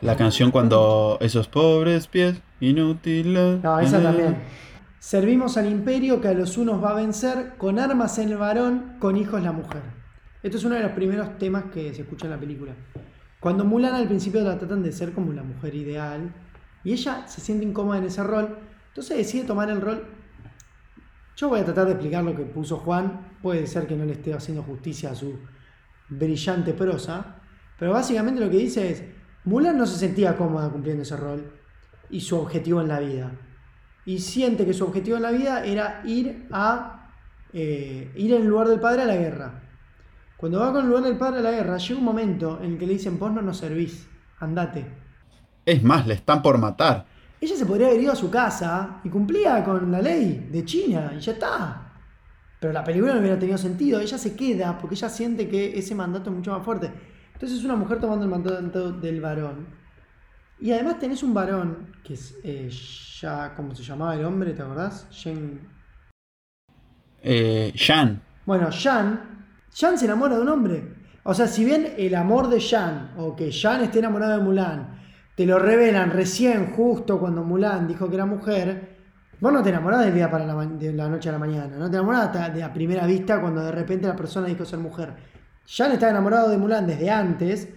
La canción cuando esos pobres pies inútiles.
No, esa también. Servimos al imperio que a los unos va a vencer, con armas en el varón, con hijos la mujer. Esto es uno de los primeros temas que se escucha en la película. Cuando Mulan al principio la tratan de ser como la mujer ideal, y ella se siente incómoda en ese rol, entonces decide tomar el rol yo voy a tratar de explicar lo que puso Juan. Puede ser que no le esté haciendo justicia a su brillante prosa. Pero básicamente lo que dice es, Mulan no se sentía cómoda cumpliendo ese rol y su objetivo en la vida. Y siente que su objetivo en la vida era ir a eh, ir en lugar del padre a la guerra. Cuando va con el lugar del padre a la guerra, llega un momento en el que le dicen, vos no nos servís, andate.
Es más, le están por matar.
Ella se podría haber ido a su casa y cumplía con la ley de China y ya está. Pero la película no hubiera tenido sentido. Ella se queda porque ella siente que ese mandato es mucho más fuerte. Entonces es una mujer tomando el mandato del varón. Y además tenés un varón que es eh, ya, ¿cómo se llamaba el hombre? ¿Te acordás? Jen...
Eh, Jan.
Bueno, Jan. Jan se enamora de un hombre. O sea, si bien el amor de Jan, o que Jan esté enamorado de Mulan, te lo revelan recién, justo cuando Mulan dijo que era mujer, vos no te enamorás del día para la, de la noche a la mañana, no te enamorás de a primera vista cuando de repente la persona dijo ser mujer. Ya estaba enamorado de Mulan desde antes,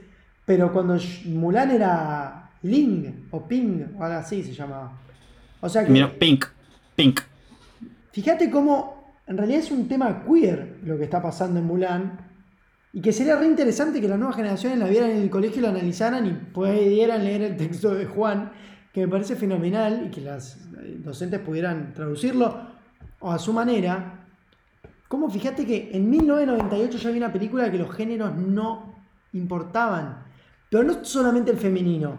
pero cuando Mulan era Ling o Ping o algo así se llamaba.
O sea que. Mira, Pink. Pink.
Fíjate cómo en realidad es un tema queer lo que está pasando en Mulan. Y que sería re interesante que las nuevas generaciones la vieran en el colegio y la analizaran y pudieran leer el texto de Juan, que me parece fenomenal, y que las eh, docentes pudieran traducirlo o a su manera. Como fíjate que en 1998 ya había una película que los géneros no importaban. Pero no solamente el femenino.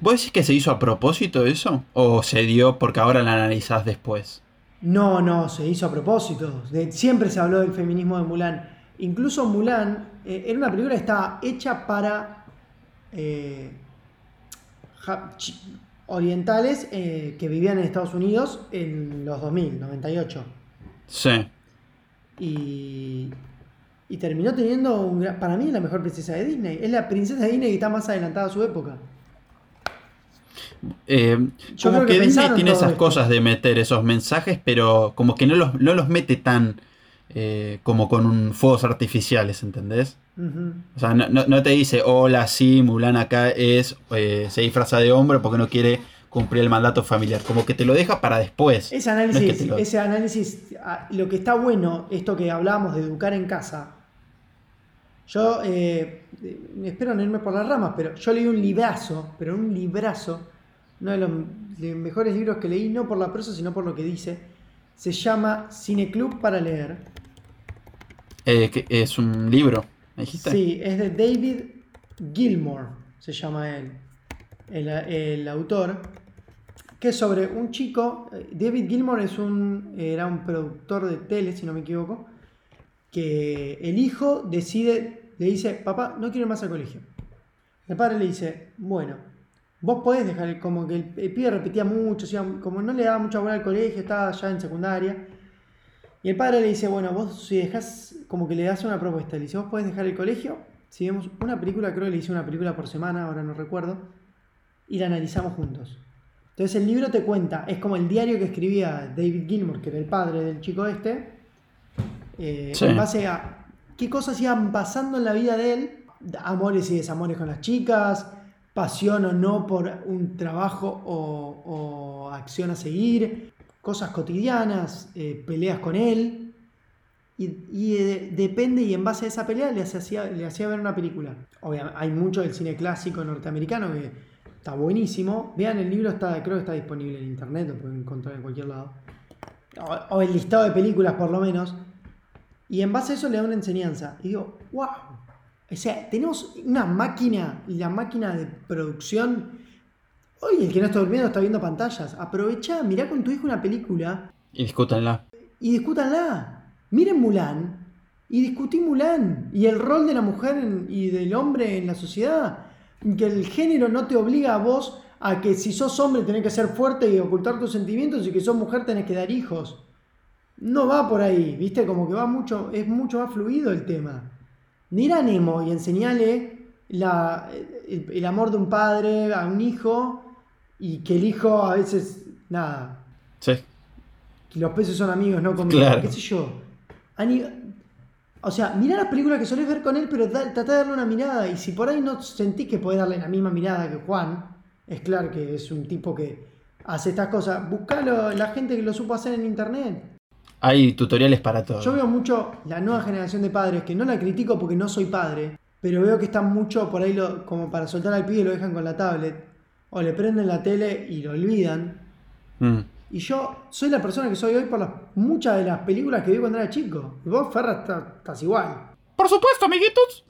¿Vos decís que se hizo a propósito eso? ¿O se dio porque ahora la analizás después?
No, no, se hizo a propósito. De, siempre se habló del feminismo de Mulan. Incluso Mulan eh, era una película que estaba hecha para eh, orientales eh, que vivían en Estados Unidos en los 2000, 98.
Sí.
Y, y terminó teniendo, un gran- para mí, la mejor princesa de Disney. Es la princesa de Disney que está más adelantada a su época.
Eh,
Yo
como
creo que
que, Disney tiene esas
esto.
cosas de meter esos mensajes, pero como que no los, no los mete tan eh, como con un fuegos artificiales, ¿entendés? O sea, no, no- no te dice, hola, sí, Mulan acá es, eh, se disfraza de hombre porque no quiere cumplir el mandato familiar. Como que te lo deja para después.
Ese
No es que
análisis,
lo-
ese análisis, ah, lo que está bueno, esto que hablábamos de educar en casa. Yo eh, espero no irme por las ramas, pero yo leí un librazo, pero un librazo, uno de los de mejores libros que leí, no por la prosa, sino por lo que dice. Se llama Cineclub para leer.
Eh, que es un libro, ¿me dijiste?
Sí, es de David Gilmore, se llama él, el, el autor, que es sobre un chico, eh, David Gilmore es un, era un productor de tele, si no me equivoco, que el hijo decide, le dice, papá, no quiero ir más al colegio. El padre le dice, bueno, vos podés dejar, como que el, el pibe repetía mucho, como no le daba mucha bola al colegio, estaba ya en secundaria. Y el padre le dice, bueno, vos si dejás, como que le das una propuesta, le dice, vos podés dejar el colegio, si vemos una película, creo que le hice una película por semana, ahora no recuerdo, y la analizamos juntos. Entonces el libro te cuenta, es como el diario que escribía David Gilmour, que era el padre del chico este, eh,
Sí.
en base a qué cosas iban pasando en la vida de él, amores y desamores con las chicas, pasión o no por un trabajo o, o acción a seguir, cosas cotidianas, eh, peleas con él. Y, eh, depende, y en base a esa pelea le hacía, le hacía ver una película. Obviamente, hay mucho del cine clásico norteamericano que está buenísimo. Vean, el libro está, creo que está disponible en internet, lo pueden encontrar en cualquier lado. O, el listado de películas, por lo menos. Y en base a eso le da una enseñanza. Y digo, wow. O sea, tenemos una máquina, la máquina de producción. Hoy el que no está durmiendo está viendo pantallas. Aprovecha, mirá con tu hijo una película
Y discútanla.
y discútanla. Miren Mulan y discutí Mulan y el rol de la mujer en- y del hombre en la sociedad. Que el género no te obliga a vos a que si sos hombre tenés que ser fuerte y ocultar tus sentimientos y que sos mujer tenés que dar hijos. No va por ahí, viste, como que va mucho, es mucho más fluido el tema. Mira a Nemo y enseñale la, el, el amor de un padre a un hijo y que el hijo a veces, nada,
Sí.
que los peces son amigos, no conmigo,
Claro.
qué sé yo. Ani- O sea, mirá las películas que solés ver con él, pero da- tratá de darle una mirada. Y si por ahí no sentís que podés darle la misma mirada que Juan, es claro que es un tipo que hace estas cosas. Buscalo, la gente que lo supo hacer en internet.
Hay tutoriales para todo.
Yo veo mucho la nueva generación de padres, que no la critico porque no soy padre, pero veo que están mucho por ahí lo- como para soltar al pibe y lo dejan con la tablet. O le prenden la tele y lo olvidan.
Mm.
Y yo soy la persona que soy hoy por las, muchas de las películas que vi cuando era chico. Y vos, Ferra, está- estás igual.
Por supuesto, amiguitos.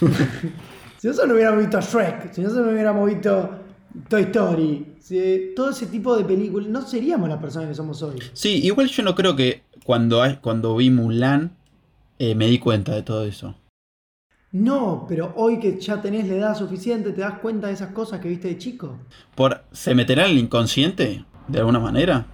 Si nosotros no hubiéramos visto Shrek, si nosotros no hubiéramos visto Toy Story, si- todo ese tipo de películas, no seríamos la persona que somos hoy.
Sí, igual yo no creo que cuando, hay- cuando vi Mulan eh, me di cuenta de todo eso.
No, pero hoy que ya tenés la edad suficiente, te das cuenta de esas cosas que viste de chico.
Por, ¿Se meterá en el inconsciente? De alguna manera.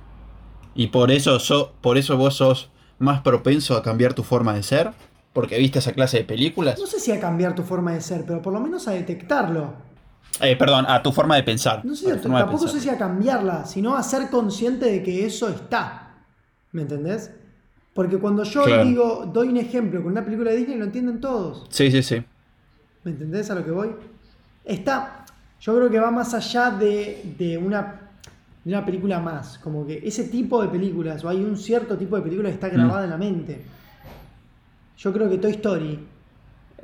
Y por eso, so- por eso vos sos más propenso a cambiar tu forma de ser. Porque viste esa clase de películas.
No sé si a cambiar tu forma de ser, pero por lo menos a detectarlo.
Eh, perdón, a tu forma de pensar.
No sé, tampoco sé si a cambiarla, sino a ser consciente de que eso está. ¿Me entendés? Porque cuando yo
Claro.
digo, doy un ejemplo con una película de Disney, lo entienden todos.
Sí, sí, sí.
¿Me entendés a lo que voy? Está, yo creo que va más allá de, de una, de una película más. Como que ese tipo de películas, o hay un cierto tipo de película que está grabada en la mente. Yo creo que Toy Story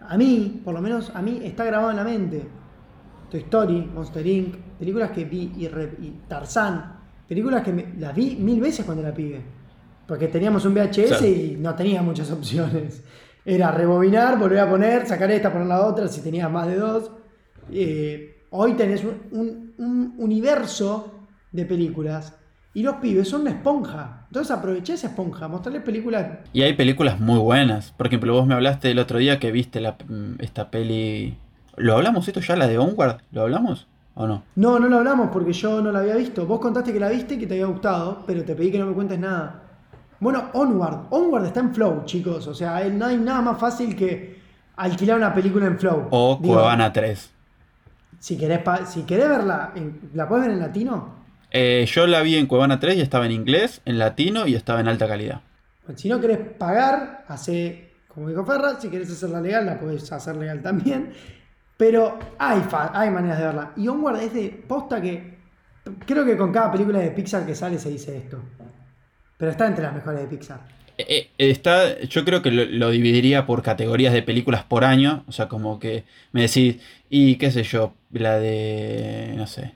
a mí, por lo menos a mí, está grabado en la mente. Toy Story, Monster Inc., películas que vi y, re- y Tarzán, películas que me- las vi mil veces cuando era pibe. Porque teníamos un VHS
Claro.
y no tenía muchas opciones. Era rebobinar, volver a poner, sacar esta, poner la otra, si tenías más de dos. Eh, hoy tenés un, un- un universo de películas y los pibes son una esponja. Entonces aproveché esa esponja, mostrarles películas.
Y hay películas muy buenas. Por ejemplo, vos me hablaste el otro día que viste la, mm, esta peli. ¿Lo hablamos esto ya, la de Onward? ¿Lo hablamos? ¿O no?
No, no lo hablamos porque yo no la había visto. Vos contaste que la viste y que te había gustado, pero te pedí que no me cuentes nada. Bueno, Onward. Onward está en Flow, chicos. O sea, no hay nada más fácil que alquilar una película en Flow.
O
Digo,
Cuevana 3.
Si querés, si querés verla, ¿la puedes ver en latino?
Eh, yo la vi en Cuevana 3 y estaba en inglés, en latino y estaba en alta calidad.
Si no querés pagar, hace como dijo Ferra, si querés hacerla legal, la podés hacer legal también. Pero hay, hay maneras de verla. Y Onward es de posta que. Creo que con cada película de Pixar que sale se dice esto. Pero está entre las mejores de Pixar.
Eh, eh, está, yo creo que lo, lo dividiría por categorías de películas por año. O sea, como que me decís, y qué sé yo, la de, no sé,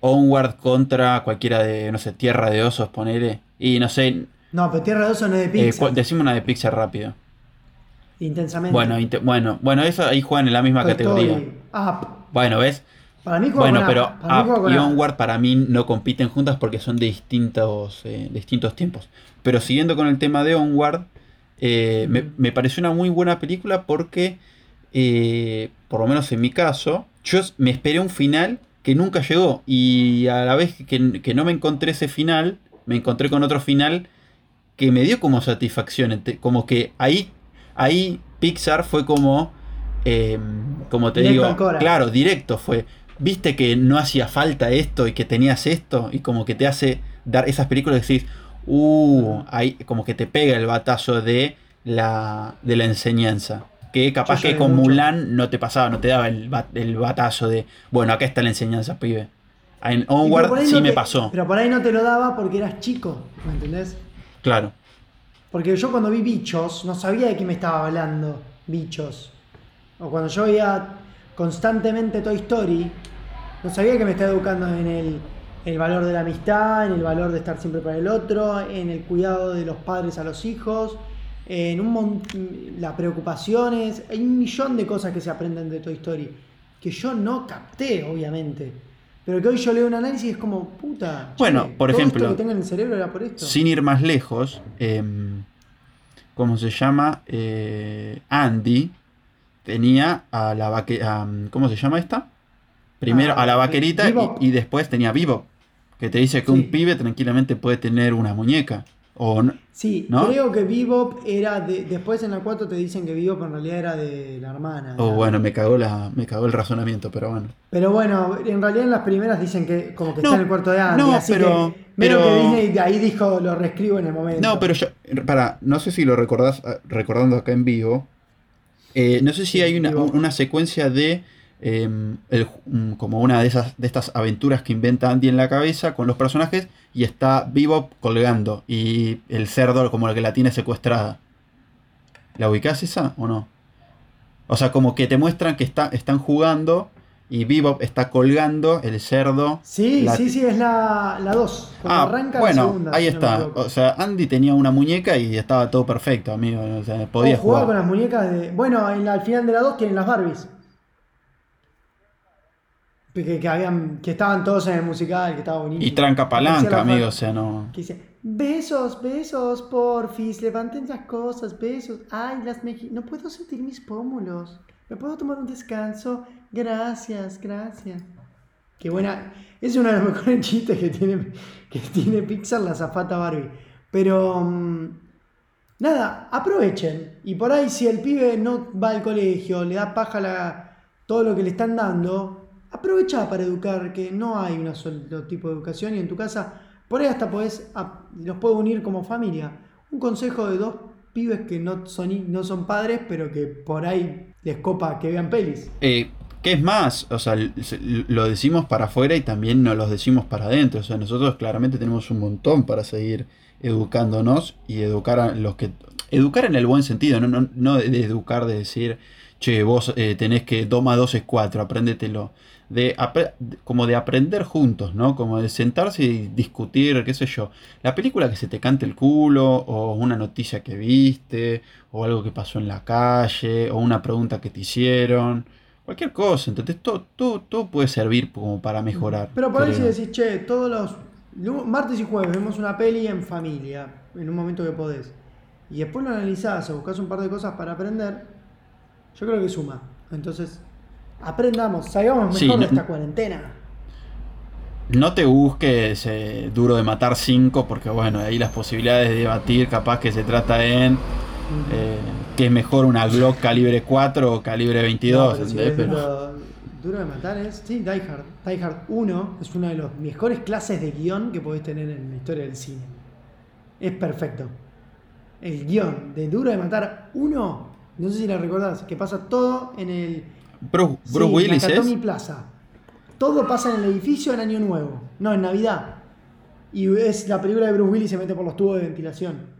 Onward contra cualquiera de, no sé, Tierra de Osos, ponele. Y no sé,
No, pero Tierra de Oso no es de
eh,
Pixar.
cu- decime una de Pixar rápido.
intensamente.
Bueno, bueno, bueno, eso ahí juegan en la misma
Toy
categoría.
Story, Up.
Bueno, ¿ves?
Para mí
Bueno, pero.
Para mí
Up y
Up.
Onward para mí no compiten juntas porque son de distintos, eh, distintos tiempos. Pero siguiendo con el tema de Onward, eh, me, me pareció una muy buena película porque, eh, por lo menos en mi caso, yo me esperé un final que nunca llegó. Y a la vez que, que no me encontré ese final, me encontré con otro final que me dio como satisfacción. Como que ahí, ahí Pixar fue como, como te
Directo
digo, claro, directo fue. Viste que no hacía falta esto y que tenías esto y como que te hace dar esas películas que decís, uh, ahí como que te pega el batazo de la, de la enseñanza. Que capaz que con
mucho.
Mulan no te pasaba, no te daba el, el batazo de, bueno, acá está la enseñanza, pibe. En Onward sí
no
me
te-
pasó,
Pero por ahí no te lo daba porque eras chico, ¿me entendés?
claro.
Porque yo cuando vi bichos, no sabía de qué me estaba hablando bichos. O cuando yo veía constantemente Toy Story, no sabía que me estaba educando en el, el valor de la amistad, en el valor de estar siempre para el otro, en el cuidado de los padres a los hijos, en un las preocupaciones. Hay un millón de cosas que se aprenden de Toy Story que yo no capté, obviamente. Pero que hoy yo leo un análisis y es como, puta.
Bueno, por
todo
ejemplo,
Esto que tengo en el cerebro era por esto.
Sin ir más lejos, em, ¿cómo se llama? Eh, Andy tenía a la vaque a, ¿Cómo se llama esta? Primero
Ah,
a la vaquerita y, y después tenía Bebop, que te dice que
Sí.
un pibe tranquilamente puede tener una muñeca. O no-
Sí,
¿No?
creo que Bebop era de. Después en la 4 te dicen que Bebop en realidad era de la hermana.
o
era-
bueno, me cagó, la, me cagó el razonamiento, pero bueno.
Pero bueno, en realidad en las primeras dicen que como que
No,
está en el cuarto de Andy.
no,
así
pero-
que
pero-
que Disney de ahí dijo, lo reescribo en el momento.
No, pero yo, para, no sé si lo recordás, ah, recordando acá en vivo, eh, no sé si hay una,
vivo.
una secuencia de eh, el- mm, como una de esas de estas aventuras que inventa Andy en la cabeza con los personajes y está Bebop colgando y el cerdo como el que la tiene secuestrada. ¿La ubicás esa o no? O sea, como que te muestran que está, están jugando y Bebop está colgando el cerdo.
Sí,
la-
sí, sí, es la 2.
Ah,
arranca
bueno,
la segunda.
ahí
no
está. o sea, Andy tenía una muñeca y estaba todo perfecto, amigo. O sea, podía
O jugaba
jugar.
con las muñecas de. Bueno, en la- al final de la 2 tienen las Barbies. Que, que habían, que estaban todos en el musical, que estaba buenísimo.
Y tranca palanca,
la
amigo. O sea, no.
Que dice, besos, besos, porfis, levanten las cosas, besos. Ay, las mejillas, no puedo sentir mis pómulos. ¿Me puedo tomar un descanso? Gracias, gracias. Qué buena. Es uno de los mejores chistes que tiene, que tiene Pixar, la zafata Barbie. Pero, mm, nada, aprovechen. Y por ahí, si el pibe no va al colegio, le da paja la, todo lo que le están dando, aprovecha para educar, que no hay un solo tipo de educación y en tu casa, por ahí hasta podés, los puede unir como familia. Un consejo de dos pibes que no son, no son padres, pero que por ahí les copa que vean pelis.
Eh, ¿Qué es más? O sea, lo decimos para afuera y también nos lo decimos para adentro. O sea, nosotros claramente tenemos un montón para seguir educándonos y educar a los que. Educar en el buen sentido, no, no, no de de educar de decir, che, vos eh, tenés que 2 más 2 es 4, apréndetelo. De, como de aprender juntos, ¿no? Como de sentarse y discutir, qué sé yo. La película que se te cante el culo, o una noticia que viste, o algo que pasó en la calle, o una pregunta que te hicieron. Cualquier cosa, entonces todo, todo, todo puede servir como para mejorar.
Pero por ahí si decís, che, todos los martes y jueves vemos una peli en familia, en un momento que podés, y después lo analizás o buscas un par de cosas para aprender, yo creo que suma. Entonces, aprendamos, salgamos mejor
Sí,
de esta cuarentena.
No te busques eh, duro de matar 5, porque bueno, ahí las posibilidades de debatir, capaz que se trata en eh, que es mejor una Glock calibre 4 o calibre 22.
No, pero si
¿entendés?
es
Pero-
duro, duro de matar es, sí, Die Hard. Die Hard 1 es una de las mejores clases de guion que podés tener en la historia del cine. Es perfecto. El guion de Duro de Matar 1, no sé si la recordás, que pasa todo en el
Bruce, Bruce
Sí,
Willis es.
Plaza. Todo pasa en el edificio en Año Nuevo, no en Navidad. Y es la película de Bruce Willis se mete por los tubos de ventilación.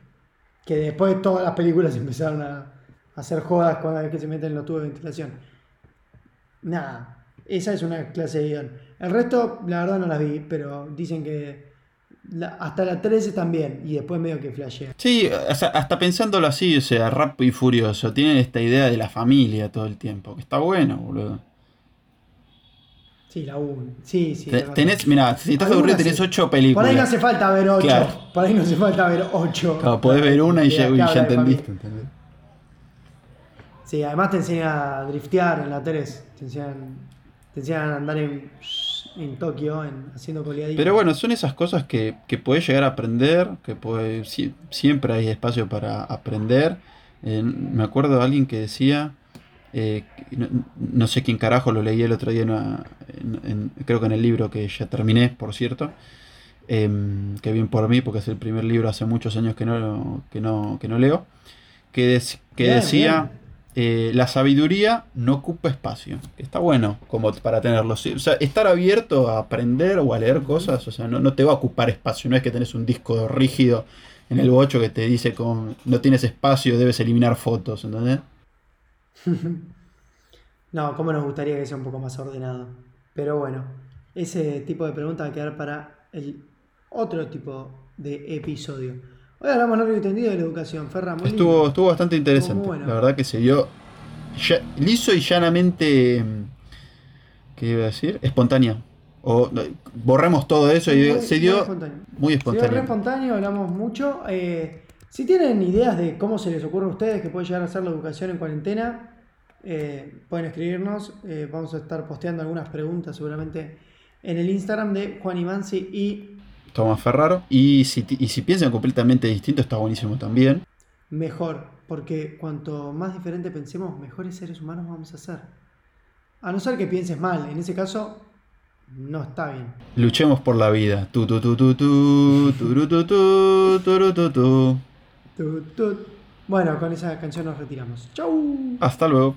Que después todas las películas empezaron a, a hacer jodas cada vez que se meten en los tubos de ventilación. Nada, esa es una clase de guion. El resto, la verdad, no las vi, pero dicen que la- hasta la 13 también. Y después medio que flashea.
Sí, hasta, hasta pensándolo así, o sea, rápido y furioso. Tienen esta idea de la familia todo el tiempo, que está bueno, boludo.
Sí, la 1. Sí, sí.
Tenés, mira, si estás aburrido tenés
sí.
8
Por
películas.
ahí no hace falta ver 8.
Claro.
Por ahí no hace falta ver 8.
Claro, podés ver una y ya, y ya entendiste.
Sí.
¿entendés?
Sí, además te enseña a driftear en la 3. Te enseñan, te enseñan a andar en, en Tokio en, haciendo.
Pero bueno, son esas cosas que, que podés llegar a aprender, que podés- si- siempre hay espacio para aprender. Eh, me acuerdo de alguien que decía, eh, no, no sé quién carajo, lo leí el otro día, en una- en- en- creo que en el libro que ya terminé, por cierto. em, que bien por mí, porque es el primer libro hace muchos años que no, que no, que no leo. Que, dec- que
Bien,
decía, eh, la sabiduría no ocupa espacio. Está bueno como para tenerlo. O sea, estar abierto a aprender o a leer cosas, o sea, no, no te va a ocupar espacio. No es que tenés un disco rígido en el bocho que te dice como no tienes espacio, debes eliminar fotos, ¿entendés?
No, como nos gustaría que sea un poco más ordenado. Pero bueno, ese tipo de pregunta va a quedar para el otro tipo de episodio. Hoy hablamos largo y tendido de la educación, Ferra. muy
Estuvo,
lindo.
estuvo bastante interesante.
Estuvo bueno.
La verdad que se dio ya- liso y llanamente. mm, ¿Qué iba a decir? Espontánea. O no, borremos todo eso y
Muy-
se
muy
dio
espontáneo.
muy
Se dio
espontáneo.
espontáneo, hablamos mucho. Eh, si tienen ideas de cómo se les ocurre a ustedes que puede llegar a ser la educación en cuarentena, eh, pueden escribirnos. Eh, vamos a estar posteando algunas preguntas seguramente en el Instagram de Juan Imanzi y
Tomás Ferraro. Y si, y si piensan completamente distinto, está buenísimo también.
mejor, porque cuanto más diferente pensemos, mejores seres humanos vamos a ser. A no ser que pienses mal, en ese caso no está bien.
Luchemos por la vida. Tu, tu, tu, tu, tu, turu, tu, tu, turu, tu, tu.
Tut, tut. Bueno, con esa canción nos retiramos. ¡Chau!
Hasta luego.